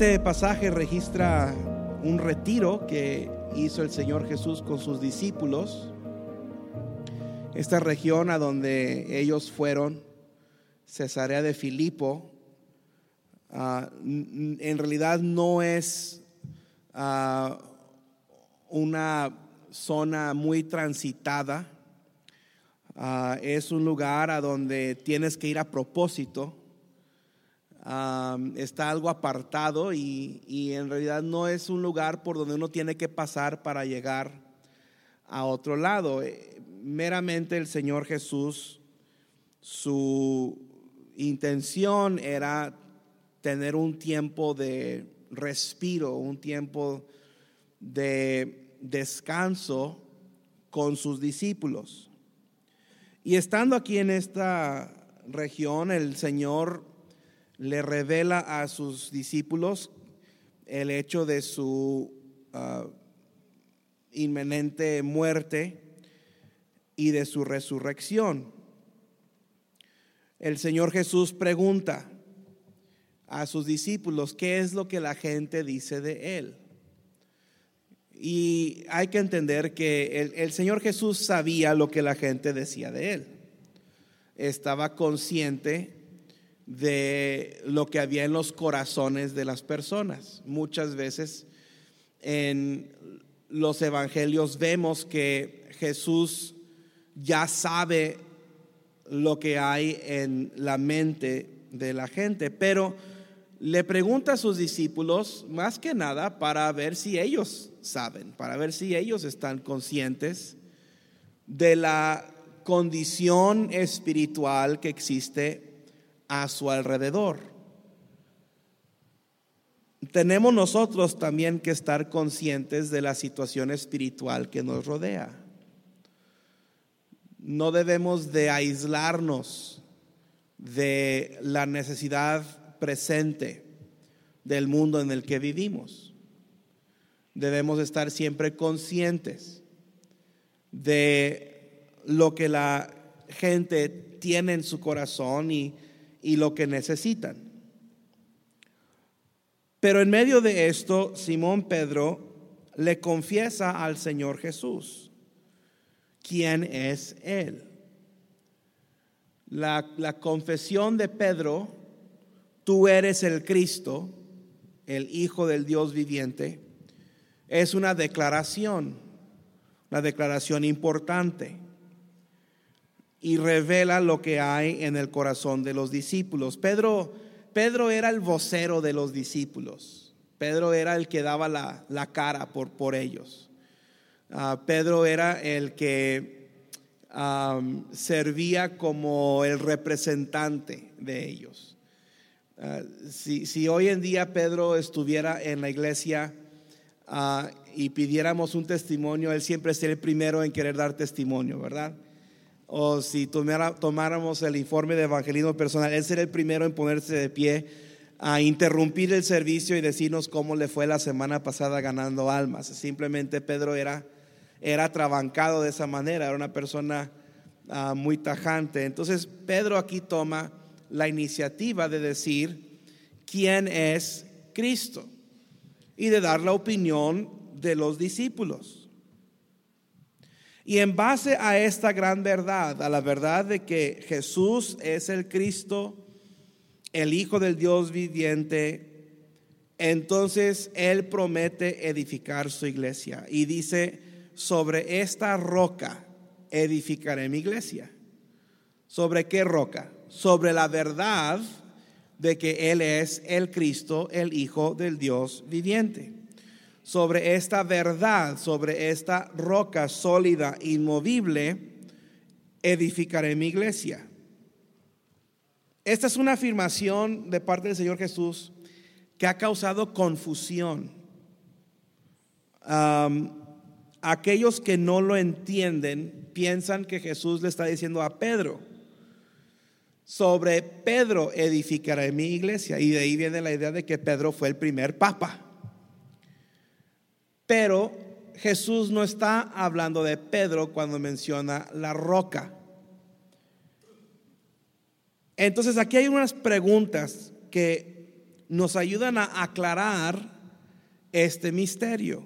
Este pasaje registra un retiro que hizo el Señor Jesús con sus discípulos. Esta región a donde ellos fueron, Cesarea de Filipo, ah, en realidad no es ah, una zona muy transitada. Ah, es un lugar a donde tienes que ir a propósito está algo apartado y, en realidad no es un lugar por donde uno tiene que pasar para llegar a otro lado. Eh, meramente el Señor Jesús, su intención era tener un tiempo de respiro, un tiempo de descanso con sus discípulos. Y estando aquí en esta región, el Señor le revela a sus discípulos el hecho de su ah, inminente muerte y de su resurrección. El Señor Jesús pregunta a sus discípulos qué es lo que la gente dice de Él. Y hay que entender que el, el Señor Jesús sabía lo que la gente decía de Él. Estaba consciente de lo que había en los corazones de las personas. Muchas veces en los evangelios vemos que Jesús ya sabe lo que hay en la mente de la gente, pero le pregunta a sus discípulos más que nada para ver si ellos saben, para ver si ellos están conscientes de la condición espiritual que existe a su alrededor. Tenemos nosotros también que estar conscientes de la situación espiritual que nos rodea. No debemos de aislarnos de la necesidad presente del mundo en el que vivimos. Debemos estar siempre conscientes de lo que la gente tiene en su corazón y y lo que necesitan. Pero en medio de esto, Simón Pedro le confiesa al Señor Jesús quién es Él. La, la, confesión de Pedro, tú eres el Cristo, el Hijo del Dios viviente, es una declaración, una declaración importante y revela lo que hay en el corazón de los discípulos. Pedro, Pedro era el vocero de los discípulos. Pedro era el que daba la, cara por, por ellos. Ah, Pedro era el que servía como el representante de ellos. Ah, si, si, hoy en día Pedro estuviera en la iglesia ah, y pidiéramos un testimonio, él siempre sería el primero en querer dar testimonio, ¿verdad? O si tomáramos el informe de evangelismo personal, él sería el primero en ponerse de pie a interrumpir el servicio y decirnos cómo le fue la semana pasada ganando almas. Simplemente Pedro era, era trabancado de esa manera, era una persona ah, muy tajante. Entonces Pedro aquí toma la iniciativa de decir quién es Cristo y de dar la opinión de los discípulos. Y en base a esta gran verdad, a la verdad de que Jesús es el Cristo, el Hijo del Dios viviente, entonces Él promete edificar su iglesia. Y dice, sobre esta roca edificaré mi iglesia. ¿Sobre qué roca? Sobre la verdad de que Él es el Cristo, el Hijo del Dios viviente sobre esta verdad, sobre esta roca sólida, inmovible, edificaré mi iglesia. Esta es una afirmación de parte del Señor Jesús que ha causado confusión. aquellos que no lo entienden piensan que Jesús le está diciendo a Pedro, sobre Pedro edificaré mi iglesia. Y de ahí viene la idea de que Pedro fue el primer papa. Pero Jesús no está hablando de Pedro cuando menciona la roca. Entonces aquí hay unas preguntas que nos ayudan a aclarar este misterio.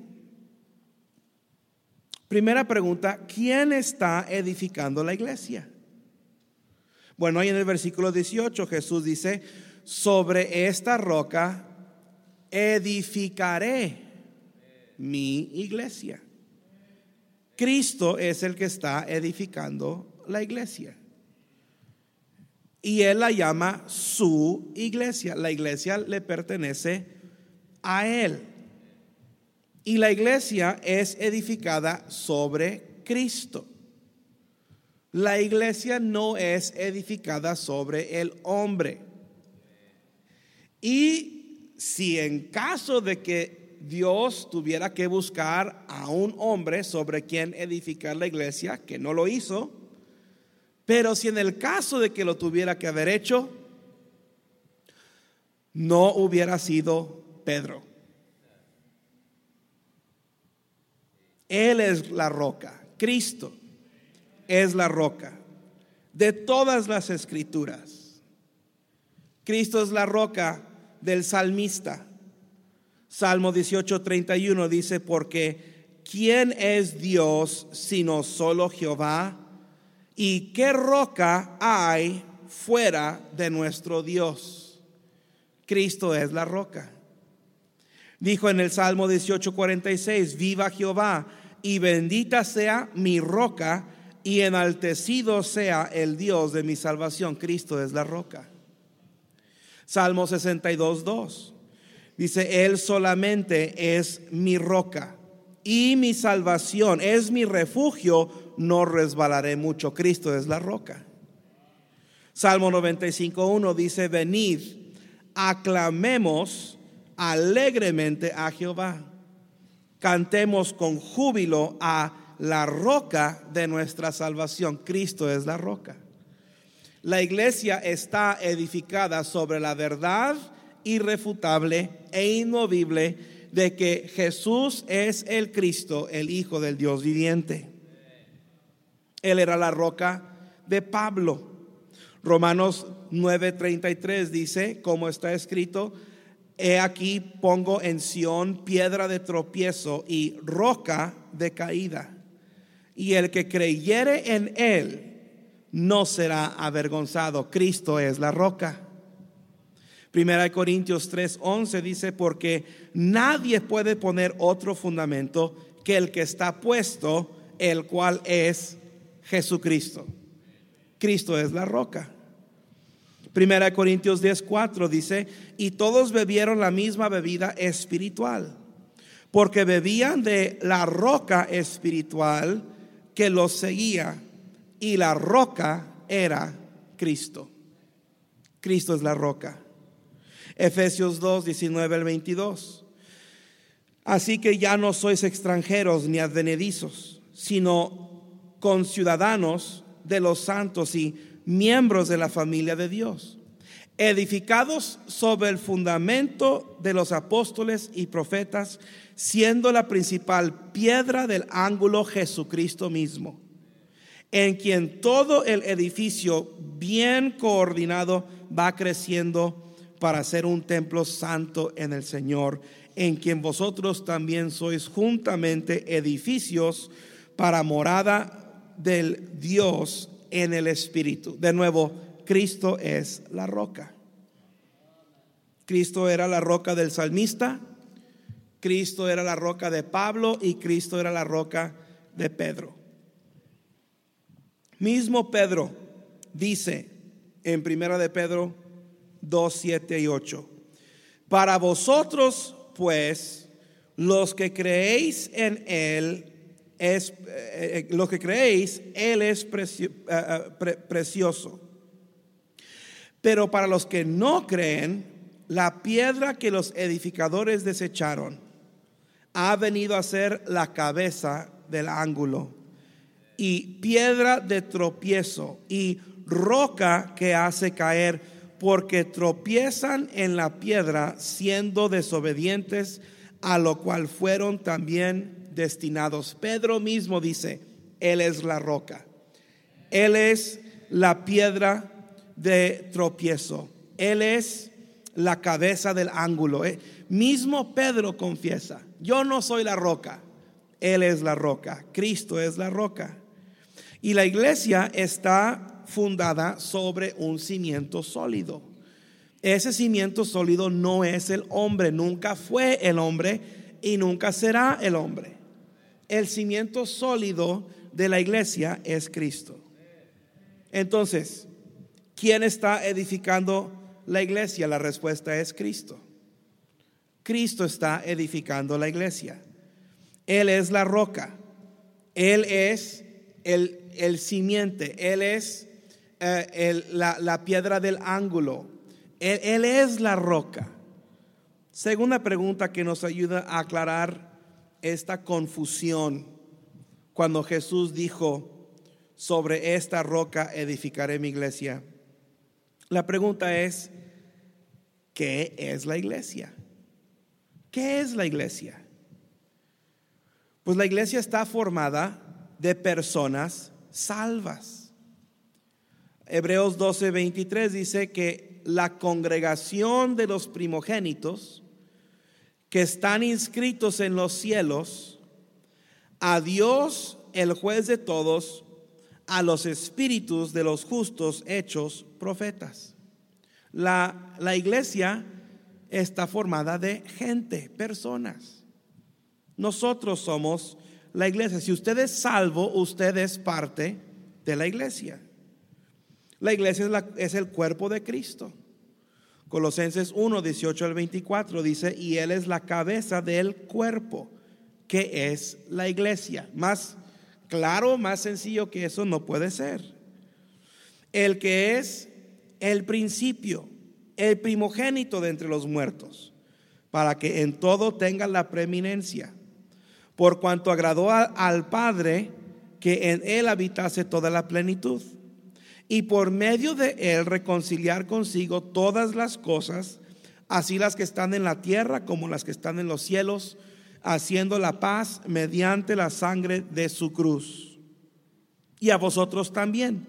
Primera pregunta, ¿quién está edificando la iglesia? Bueno, ahí en el versículo 18 Jesús dice, sobre esta roca edificaré mi iglesia. Cristo es el que está edificando la iglesia. Y él la llama su iglesia. La iglesia le pertenece a él. Y la iglesia es edificada sobre Cristo. La iglesia no es edificada sobre el hombre. Y si en caso de que Dios tuviera que buscar a un hombre sobre quien edificar la iglesia, que no lo hizo, pero si en el caso de que lo tuviera que haber hecho, no hubiera sido Pedro. Él es la roca, Cristo es la roca de todas las escrituras. Cristo es la roca del salmista. Salmo 18:31 dice, porque ¿quién es Dios sino solo Jehová? ¿Y qué roca hay fuera de nuestro Dios? Cristo es la roca. Dijo en el Salmo 18:46, viva Jehová y bendita sea mi roca y enaltecido sea el Dios de mi salvación. Cristo es la roca. Salmo 62, 2. Dice, Él solamente es mi roca y mi salvación, es mi refugio, no resbalaré mucho. Cristo es la roca. Salmo 95, 1 dice, venid, aclamemos alegremente a Jehová. Cantemos con júbilo a la roca de nuestra salvación. Cristo es la roca. La iglesia está edificada sobre la verdad irrefutable e inmovible de que Jesús es el Cristo, el Hijo del Dios viviente. Él era la roca de Pablo. Romanos 9:33 dice, como está escrito, he aquí pongo en Sión piedra de tropiezo y roca de caída y el que creyere en él no será avergonzado. Cristo es la roca. Primera de Corintios 3:11 dice, porque nadie puede poner otro fundamento que el que está puesto, el cual es Jesucristo. Cristo es la roca. Primera de Corintios 10:4 dice, y todos bebieron la misma bebida espiritual, porque bebían de la roca espiritual que los seguía y la roca era Cristo. Cristo es la roca. Efesios 2, 19 al 22. Así que ya no sois extranjeros ni advenedizos, sino conciudadanos de los santos y miembros de la familia de Dios, edificados sobre el fundamento de los apóstoles y profetas, siendo la principal piedra del ángulo Jesucristo mismo, en quien todo el edificio bien coordinado va creciendo para ser un templo santo en el Señor, en quien vosotros también sois juntamente edificios para morada del Dios en el Espíritu. De nuevo, Cristo es la roca. Cristo era la roca del salmista, Cristo era la roca de Pablo y Cristo era la roca de Pedro. Mismo Pedro dice en Primera de Pedro 2, 7 y 8. Para vosotros, pues, los que creéis en Él, es, eh, eh, los que creéis, Él es eh, precioso. Pero para los que no creen, la piedra que los edificadores desecharon, ha venido a ser la cabeza del ángulo y piedra de tropiezo y roca que hace caer porque tropiezan en la piedra siendo desobedientes a lo cual fueron también destinados. Pedro mismo dice, Él es la roca, Él es la piedra de tropiezo, Él es la cabeza del ángulo. Eh, mismo Pedro confiesa, yo no soy la roca, Él es la roca, Cristo es la roca. Y la iglesia está fundada sobre un cimiento sólido. Ese cimiento sólido no es el hombre, nunca fue el hombre y nunca será el hombre. El cimiento sólido de la iglesia es Cristo. Entonces, ¿quién está edificando la iglesia? La respuesta es Cristo. Cristo está edificando la iglesia. Él es la roca. Él es el, el simiente. Él es eh, la, piedra del ángulo. Él, él es la roca. Segunda pregunta que nos ayuda a aclarar esta confusión cuando Jesús dijo, sobre esta roca edificaré mi iglesia. La pregunta es, ¿qué es la iglesia? ¿Qué es la iglesia? Pues la iglesia está formada de personas salvas. Hebreos 12, 23 dice que la congregación de los primogénitos que están inscritos en los cielos, a Dios, el juez de todos, a los espíritus de los justos hechos profetas. La, la iglesia está formada de gente, personas. Nosotros somos la iglesia. Si usted es salvo, usted es parte de la iglesia. La iglesia es, es el cuerpo de Cristo. Colosenses 1, 18 al 24 dice, y Él es la cabeza del cuerpo, que es la iglesia. Más claro, más sencillo que eso no puede ser. El que es el principio, el primogénito de entre los muertos, para que en todo tenga la preeminencia, por cuanto agradó al Padre que en él habitase toda la plenitud, y por medio de él reconciliar consigo todas las cosas, así las que están en la tierra como las que están en los cielos, haciendo la paz mediante la sangre de su cruz. Y a vosotros también,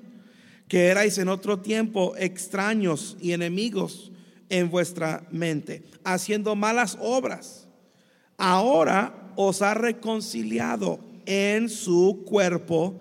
que erais en otro tiempo extraños y enemigos en vuestra mente, haciendo malas obras. Ahora os ha reconciliado en su cuerpo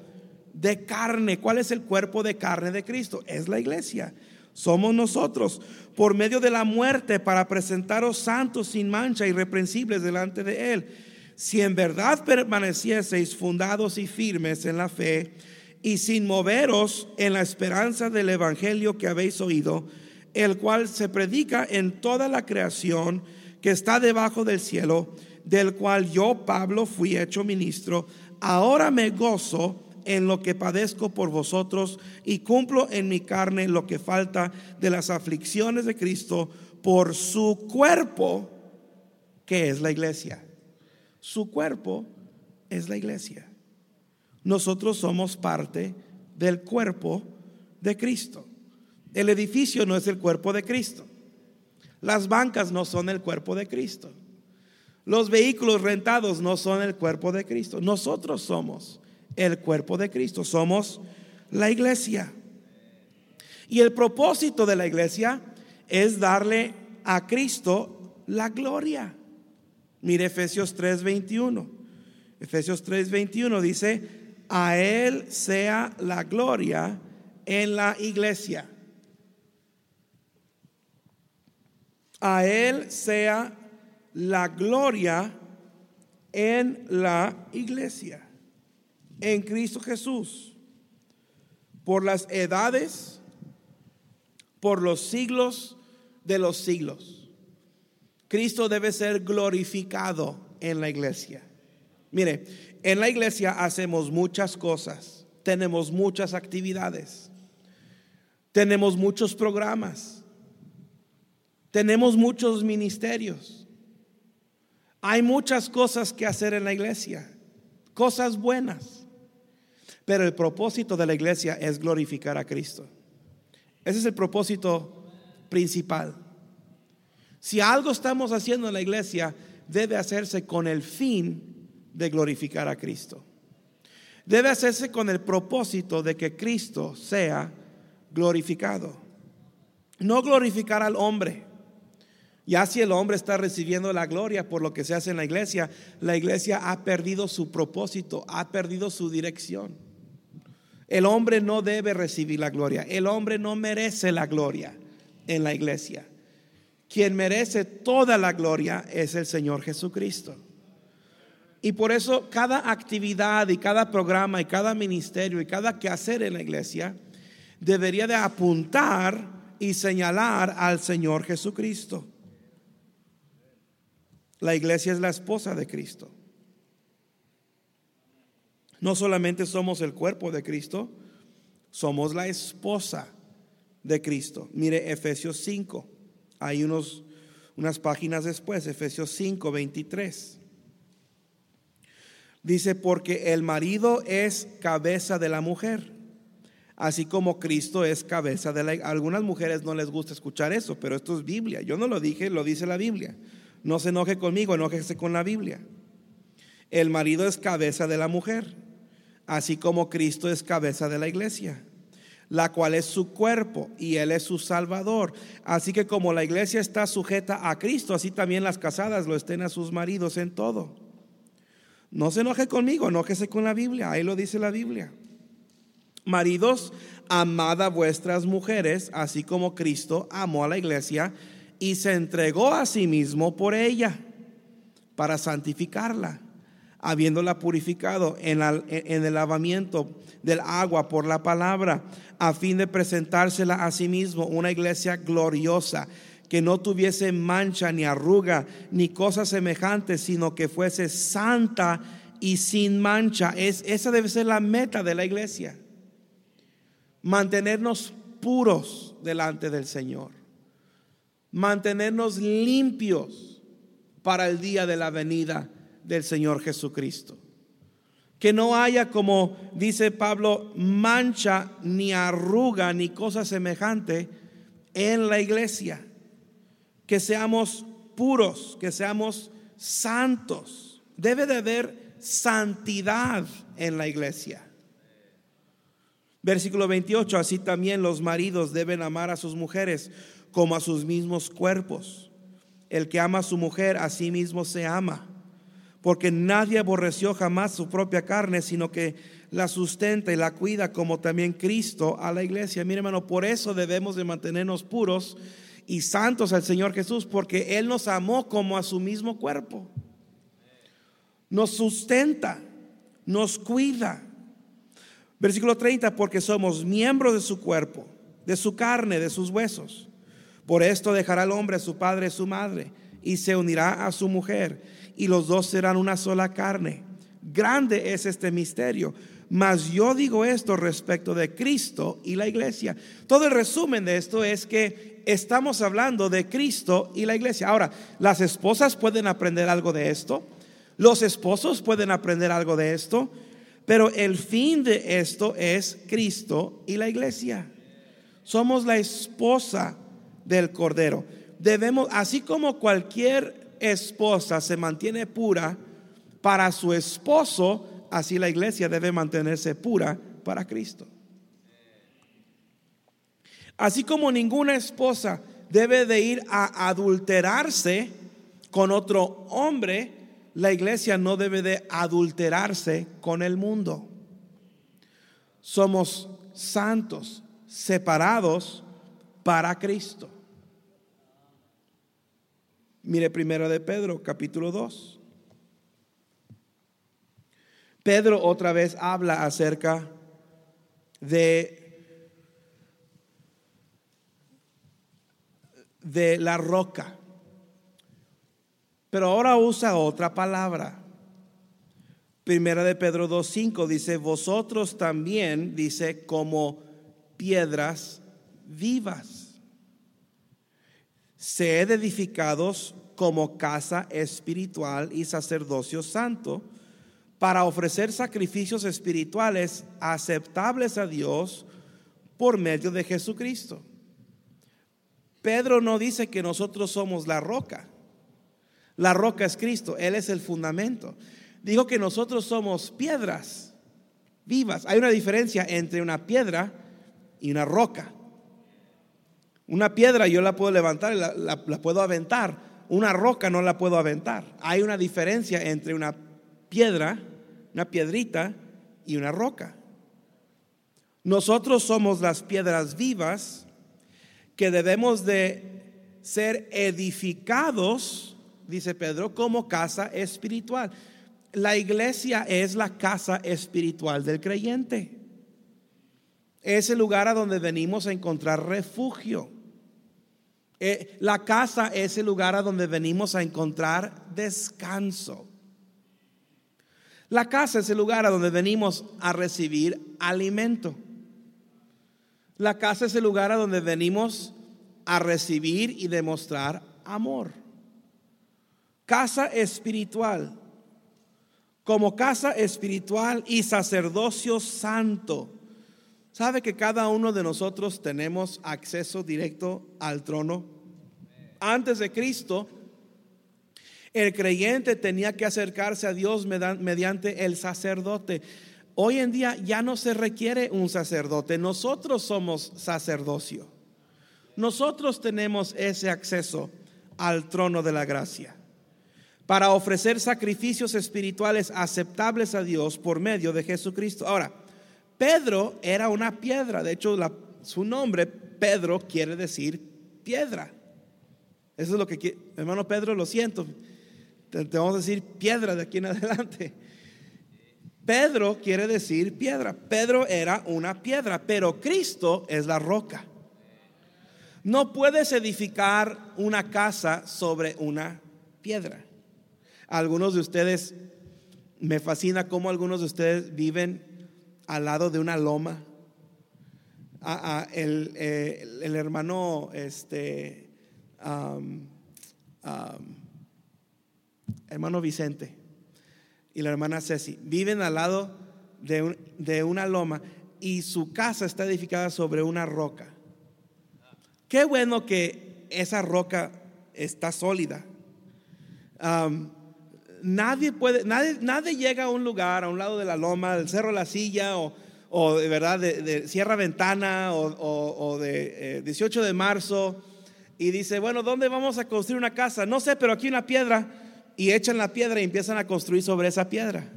de carne. ¿Cuál es el cuerpo de carne de Cristo? Es la iglesia. Somos nosotros por medio de la muerte para presentaros santos sin mancha, irreprensibles delante de Él. Si en verdad permanecieseis fundados y firmes en la fe y sin moveros en la esperanza del Evangelio que habéis oído, el cual se predica en toda la creación que está debajo del cielo, del cual yo, Pablo, fui hecho ministro, ahora me gozo en lo que padezco por vosotros y cumplo en mi carne lo que falta de las aflicciones de Cristo por su cuerpo, que es la iglesia. Su cuerpo es la iglesia. Nosotros somos parte del cuerpo de Cristo. El edificio no es el cuerpo de Cristo. Las bancas no son el cuerpo de Cristo. Los vehículos rentados no son el cuerpo de Cristo. Nosotros somos el cuerpo de Cristo. Somos la iglesia. Y el propósito de la iglesia es darle a Cristo la gloria. Mire Efesios 3:21. Efesios 3:21 dice, a Él sea la gloria en la iglesia. A Él sea la gloria en la iglesia en Cristo Jesús por las edades, por los siglos de los siglos. Cristo debe ser glorificado en la iglesia. Mire, en la iglesia hacemos muchas cosas, tenemos muchas actividades, tenemos muchos programas, tenemos muchos ministerios. Hay muchas cosas que hacer en la iglesia, cosas buenas. Pero el propósito de la iglesia es glorificar a Cristo. Ese es el propósito principal. Si algo estamos haciendo en la iglesia, debe hacerse con el fin de glorificar a Cristo. Debe hacerse con el propósito de que Cristo sea glorificado. No glorificar al hombre, Ya si el hombre está recibiendo la gloria por lo que se hace en la iglesia, la iglesia ha perdido su propósito, ha perdido su dirección. El hombre no debe recibir la gloria, el hombre no merece la gloria en la iglesia. Quien merece toda la gloria es el Señor Jesucristo. Y por eso cada actividad y cada programa y cada ministerio y cada quehacer en la iglesia debería de apuntar y señalar al Señor Jesucristo. La iglesia es la esposa de Cristo. No solamente somos el cuerpo de Cristo, somos la esposa de Cristo. Mire Efesios 5, hay unos, unas páginas después, Efesios 5, 23. Dice, porque el marido es cabeza de la mujer, así como Cristo es cabeza de la... Algunas mujeres no les gusta escuchar eso, pero esto es Biblia. Yo no lo dije, lo dice la Biblia. No se enoje conmigo, enójese con la Biblia. El marido es cabeza de la mujer, así como Cristo es cabeza de la iglesia, la cual es su cuerpo y Él es su Salvador. Así que como la iglesia está sujeta a Cristo, así también las casadas lo estén a sus maridos en todo. No se enoje conmigo, enójese con la Biblia, ahí lo dice la Biblia. Maridos, amad a vuestras mujeres, así como Cristo amó a la iglesia y se entregó a sí mismo por ella para santificarla, habiéndola purificado en, el lavamiento del agua por la palabra, a fin de presentársela a sí mismo una iglesia gloriosa, que no tuviese mancha ni arruga ni cosa semejante, sino que fuese santa y sin mancha. Es, esa debe ser la meta de la iglesia. Mantenernos puros delante del Señor mantenernos limpios para el día de la venida del Señor Jesucristo. Que no haya, como dice Pablo, mancha ni arruga ni cosa semejante en la iglesia. Que seamos puros, que seamos santos. Debe de haber santidad en la iglesia. Versículo 28, así también los maridos deben amar a sus mujeres como a sus mismos cuerpos. El que ama a su mujer, a sí mismo se ama, porque nadie aborreció jamás su propia carne, sino que la sustenta y la cuida como también Cristo a la iglesia. Mire hermano, por eso debemos de mantenernos puros y santos al Señor Jesús, porque Él nos amó como a su mismo cuerpo. Nos sustenta, nos cuida. Versículo 30, porque somos miembros de su cuerpo, de su carne, de sus huesos. Por esto dejará el hombre a su padre y su madre y se unirá a su mujer y los dos serán una sola carne. Grande es este misterio. Mas yo digo esto respecto de Cristo y la iglesia. Todo el resumen de esto es que estamos hablando de Cristo y la iglesia. Ahora, las esposas pueden aprender algo de esto. Los esposos pueden aprender algo de esto. Pero el fin de esto es Cristo y la iglesia. Somos la esposa del Cordero. Debemos, así como cualquier esposa se mantiene pura para su esposo, así la iglesia debe mantenerse pura para Cristo. Así como ninguna esposa debe de ir a adulterarse con otro hombre, la iglesia no debe de adulterarse con el mundo. Somos santos, separados para Cristo. Mire primero de Pedro, capítulo 2. Pedro otra vez habla acerca de, de la roca. Pero ahora usa otra palabra. Primera de Pedro 2.5 dice, vosotros también, dice, como piedras vivas sed edificados como casa espiritual y sacerdocio santo para ofrecer sacrificios espirituales aceptables a Dios por medio de Jesucristo. Pedro no dice que nosotros somos la roca. La roca es Cristo, Él es el fundamento. Dijo que nosotros somos piedras vivas. Hay una diferencia entre una piedra y una roca. Una piedra yo la puedo levantar y la, la puedo aventar. Una roca no la puedo aventar. Hay una diferencia entre una piedra, una piedrita y una roca. Nosotros somos las piedras vivas que debemos de ser edificados, dice Pedro, como casa espiritual. La iglesia es la casa espiritual del creyente. Es el lugar a donde venimos a encontrar refugio. Eh, la casa es el lugar a donde venimos a encontrar descanso. La casa es el lugar a donde venimos a recibir alimento. La casa es el lugar a donde venimos a recibir y demostrar amor. Casa espiritual. Como casa espiritual y sacerdocio santo. ¿Sabe que cada uno de nosotros tenemos acceso directo al trono? Antes de Cristo, el creyente tenía que acercarse a Dios mediante el sacerdote. Hoy en día ya no se requiere un sacerdote, nosotros somos sacerdocio. Nosotros tenemos ese acceso al trono de la gracia para ofrecer sacrificios espirituales aceptables a Dios por medio de Jesucristo. Ahora, Pedro era una piedra, de hecho su nombre, Pedro, quiere decir piedra. Eso es lo que hermano Pedro, lo siento, te, te vamos a decir piedra de aquí en adelante. Pedro quiere decir piedra. Pedro era una piedra, pero Cristo es la roca. No puedes edificar una casa sobre una piedra. Algunos de ustedes, me fascina cómo algunos de ustedes viven al lado de una loma. el, hermano, este, hermano Vicente y la hermana Ceci viven al lado de, de una loma y su casa está edificada sobre una roca. Qué bueno que esa roca está sólida. nadie puede, nadie, llega a un lugar, a un lado de la loma, del Cerro La Silla o, de verdad de, Sierra Ventana o, de 18 eh, de marzo y dice, bueno, ¿dónde vamos a construir una casa? No sé, pero aquí una piedra y echan la piedra y empiezan a construir sobre esa piedra.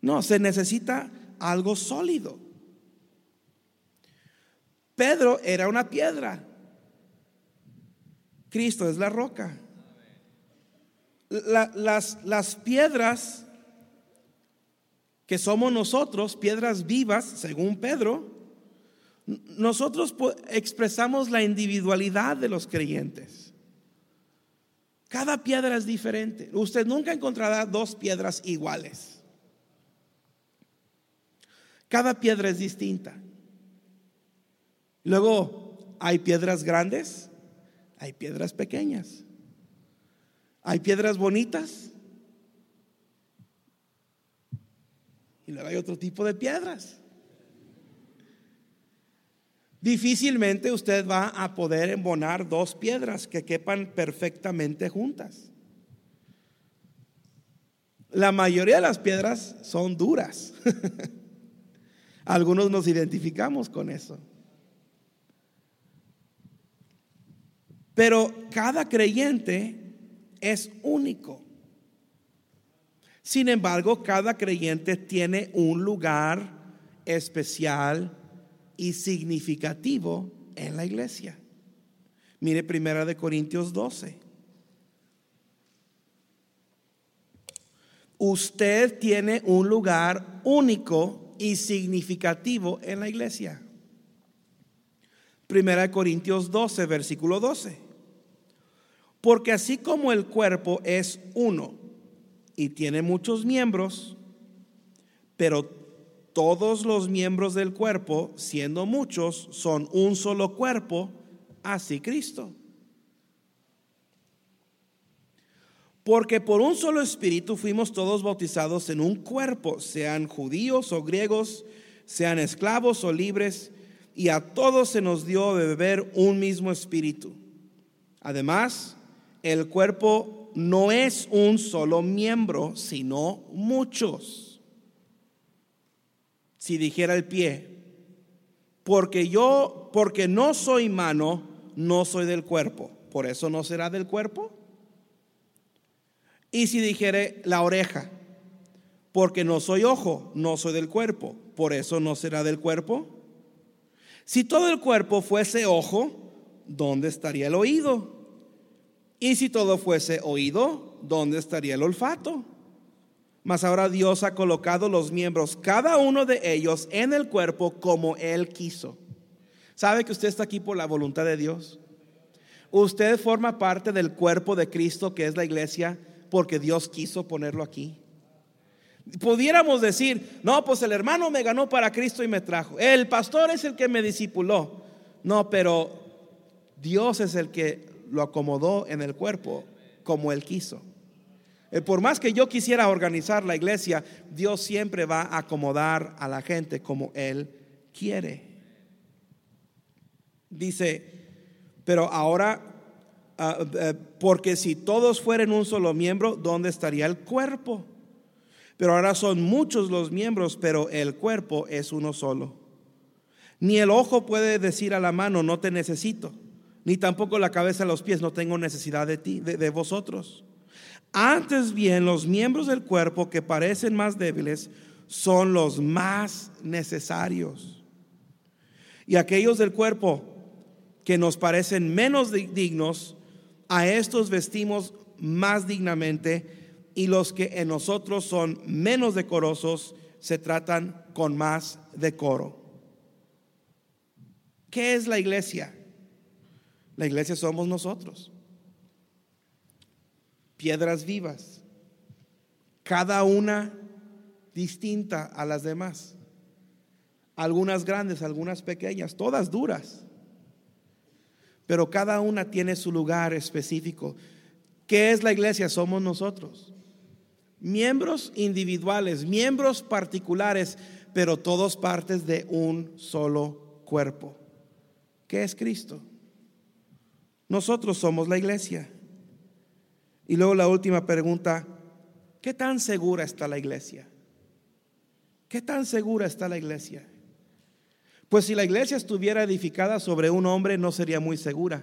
No, se necesita algo sólido. Pedro era una piedra. Cristo es la roca. las, las piedras que somos nosotros, piedras vivas, según Pedro, nosotros expresamos la individualidad de los creyentes. Cada piedra es diferente. Usted nunca encontrará dos piedras iguales. Cada piedra es distinta. Luego, hay piedras grandes, hay piedras pequeñas. Hay piedras bonitas. Y luego hay otro tipo de piedras. Difícilmente usted va a poder embonar dos piedras que quepan perfectamente juntas. La mayoría de las piedras son duras. Algunos nos identificamos con eso. Pero cada creyente es único. Sin embargo, cada creyente tiene un lugar especial y significativo en la iglesia. Mire Primera de Corintios 12. Usted tiene un lugar único y significativo en la iglesia. Primera de Corintios 12, versículo 12. Porque así como el cuerpo es uno y tiene muchos miembros, pero todos los miembros del cuerpo, siendo muchos, son un solo cuerpo, así Cristo. Porque por un solo espíritu fuimos todos bautizados en un cuerpo, sean judíos o griegos, sean esclavos o libres, y a todos se nos dio de beber un mismo espíritu. Además, el cuerpo no es un solo miembro, sino muchos. Si dijera el pie, porque yo, porque no soy mano, no soy del cuerpo, por eso no será del cuerpo. Y si dijere la oreja, porque no soy ojo, no soy del cuerpo, por eso no será del cuerpo. Si todo el cuerpo fuese ojo, ¿dónde estaría el oído? Y si todo fuese oído, ¿dónde estaría el olfato? Mas ahora Dios ha colocado los miembros, cada uno de ellos, en el cuerpo como Él quiso. ¿Sabe que usted está aquí por la voluntad de Dios? Usted forma parte del cuerpo de Cristo, que es la iglesia, porque Dios quiso ponerlo aquí. Pudiéramos decir, no, pues el hermano me ganó para Cristo y me trajo. El pastor es el que me discipuló. No, pero Dios es el que lo acomodó en el cuerpo como Él quiso. Eh, por más que yo quisiera organizar la iglesia, Dios siempre va a acomodar a la gente como Él quiere. Dice, pero ahora, ah, eh, porque si todos fueran un solo miembro, ¿dónde estaría el cuerpo? Pero ahora son muchos los miembros, pero el cuerpo es uno solo. Ni el ojo puede decir a la mano, no te necesito ni tampoco la cabeza a los pies, no tengo necesidad de ti, de, vosotros. Antes bien, los miembros del cuerpo que parecen más débiles son los más necesarios. Y aquellos del cuerpo que nos parecen menos dignos, a estos vestimos más dignamente y los que en nosotros son menos decorosos se tratan con más decoro. ¿Qué es la iglesia? La iglesia somos nosotros. Piedras vivas, cada una distinta a las demás. Algunas grandes, algunas pequeñas, todas duras. Pero cada una tiene su lugar específico. ¿Qué es la iglesia? Somos nosotros. Miembros individuales, miembros particulares, pero todos partes de un solo cuerpo. ¿Qué es Cristo? Nosotros somos la iglesia. Y luego la última pregunta, ¿qué tan segura está la iglesia? ¿Qué tan segura está la iglesia? Pues si la iglesia estuviera edificada sobre un hombre no sería muy segura,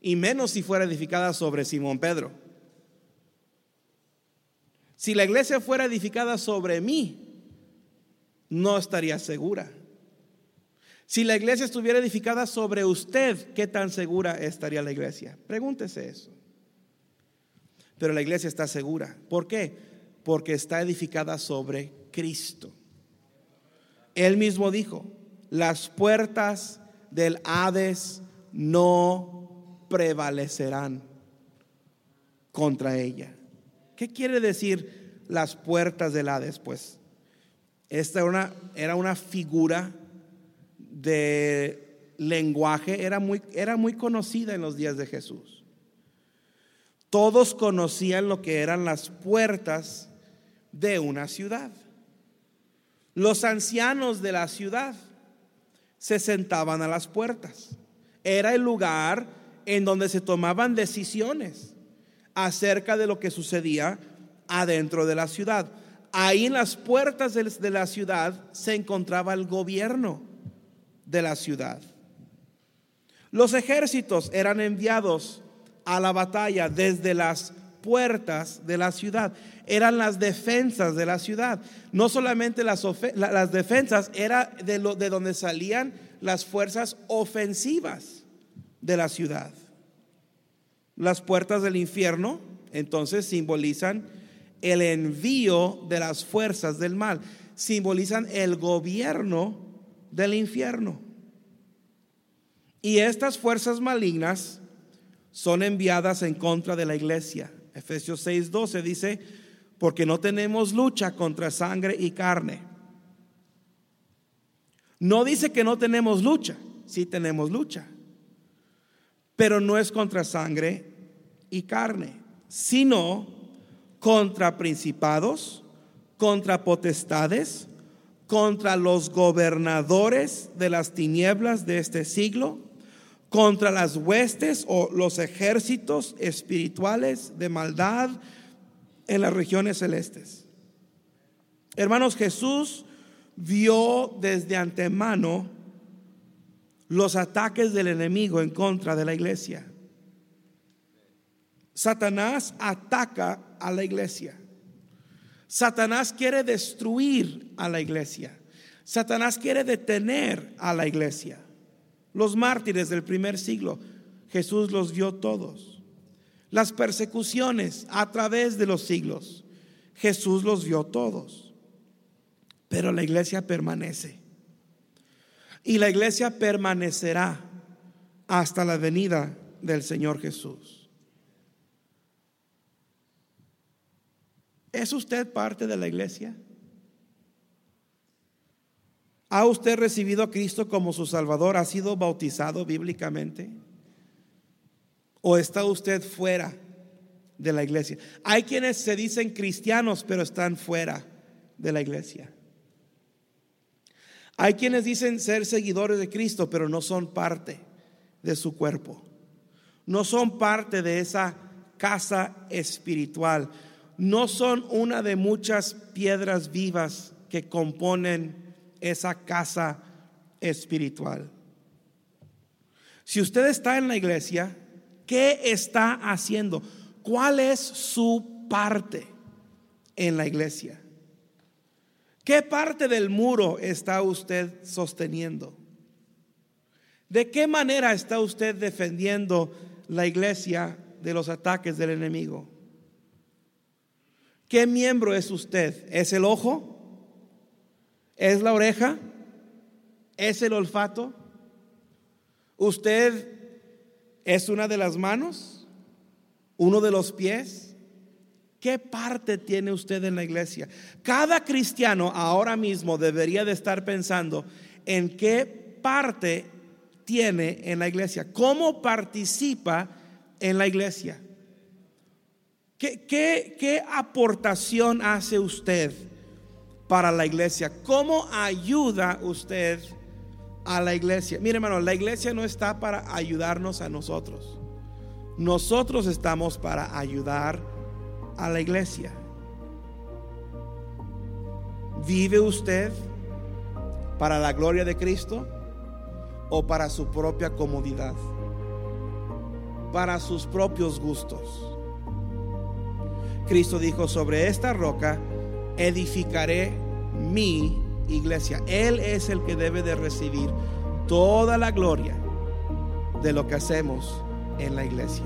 y menos si fuera edificada sobre Simón Pedro. Si la iglesia fuera edificada sobre mí, no estaría segura. Si la iglesia estuviera edificada sobre usted, ¿qué tan segura estaría la iglesia? Pregúntese eso. Pero la iglesia está segura. ¿Por qué? Porque está edificada sobre Cristo. Él mismo dijo, las puertas del Hades no prevalecerán contra ella. ¿Qué quiere decir las puertas del Hades? Pues esta era una, figura de lenguaje era muy conocida en los días de Jesús. Todos conocían lo que eran las puertas de una ciudad. Los ancianos de la ciudad se sentaban a las puertas. Era el lugar en donde se tomaban decisiones acerca de lo que sucedía adentro de la ciudad. Ahí en las puertas de la ciudad se encontraba el gobierno de la ciudad. Los ejércitos eran enviados a la batalla desde las puertas de la ciudad. Eran las defensas de la ciudad. No solamente las, las defensas, era de, lo, de donde salían las fuerzas ofensivas de la ciudad. Las puertas del infierno entonces simbolizan el envío de las fuerzas del mal, simbolizan el gobierno del infierno. Y estas fuerzas malignas son enviadas en contra de la iglesia. Efesios 6:12 dice, porque no tenemos lucha contra sangre y carne. No dice que no tenemos lucha, sí tenemos lucha, pero no es contra sangre y carne, sino contra principados, contra potestades, contra los gobernadores de las tinieblas de este siglo, contra las huestes o los ejércitos espirituales de maldad en las regiones celestes. Hermanos, Jesús vio desde antemano los ataques del enemigo en contra de la iglesia. Satanás ataca a la iglesia. Satanás quiere destruir a la iglesia. Satanás quiere detener a la iglesia. Los mártires del primer siglo, Jesús los vio todos. Las persecuciones a través de los siglos, Jesús los vio todos. Pero la iglesia permanece. Y la iglesia permanecerá hasta la venida del Señor Jesús. ¿Es usted parte de la iglesia? ¿Ha usted recibido a Cristo como su Salvador? ¿Ha sido bautizado bíblicamente? ¿O está usted fuera de la iglesia? Hay quienes se dicen cristianos pero están fuera de la iglesia. Hay quienes dicen ser seguidores de Cristo, pero no son parte de su cuerpo. No son parte de esa casa espiritual. No son una de muchas piedras vivas que componen esa casa espiritual. Si usted está en la iglesia, ¿qué está haciendo? ¿Cuál es su parte en la iglesia? ¿Qué parte del muro está usted sosteniendo? ¿De qué manera está usted defendiendo la iglesia de los ataques del enemigo? ¿Qué miembro es usted? ¿Es el ojo? ¿Es la oreja? ¿Es el olfato? ¿Usted es una de las manos? ¿Uno de los pies? ¿Qué parte tiene usted en la iglesia? Cada cristiano ahora mismo debería de estar pensando en qué parte tiene en la iglesia, cómo participa en la iglesia. ¿Qué, qué aportación hace usted para la iglesia? ¿Cómo ayuda usted a la iglesia? Mire hermano, la iglesia no está para ayudarnos a nosotros. Nosotros estamos para ayudar a la iglesia. ¿Vive usted para la gloria de Cristo o para su propia comodidad? Para sus propios gustos. Cristo dijo, sobre esta roca edificaré mi iglesia. Él es el que debe de recibir toda la gloria de lo que hacemos en la iglesia.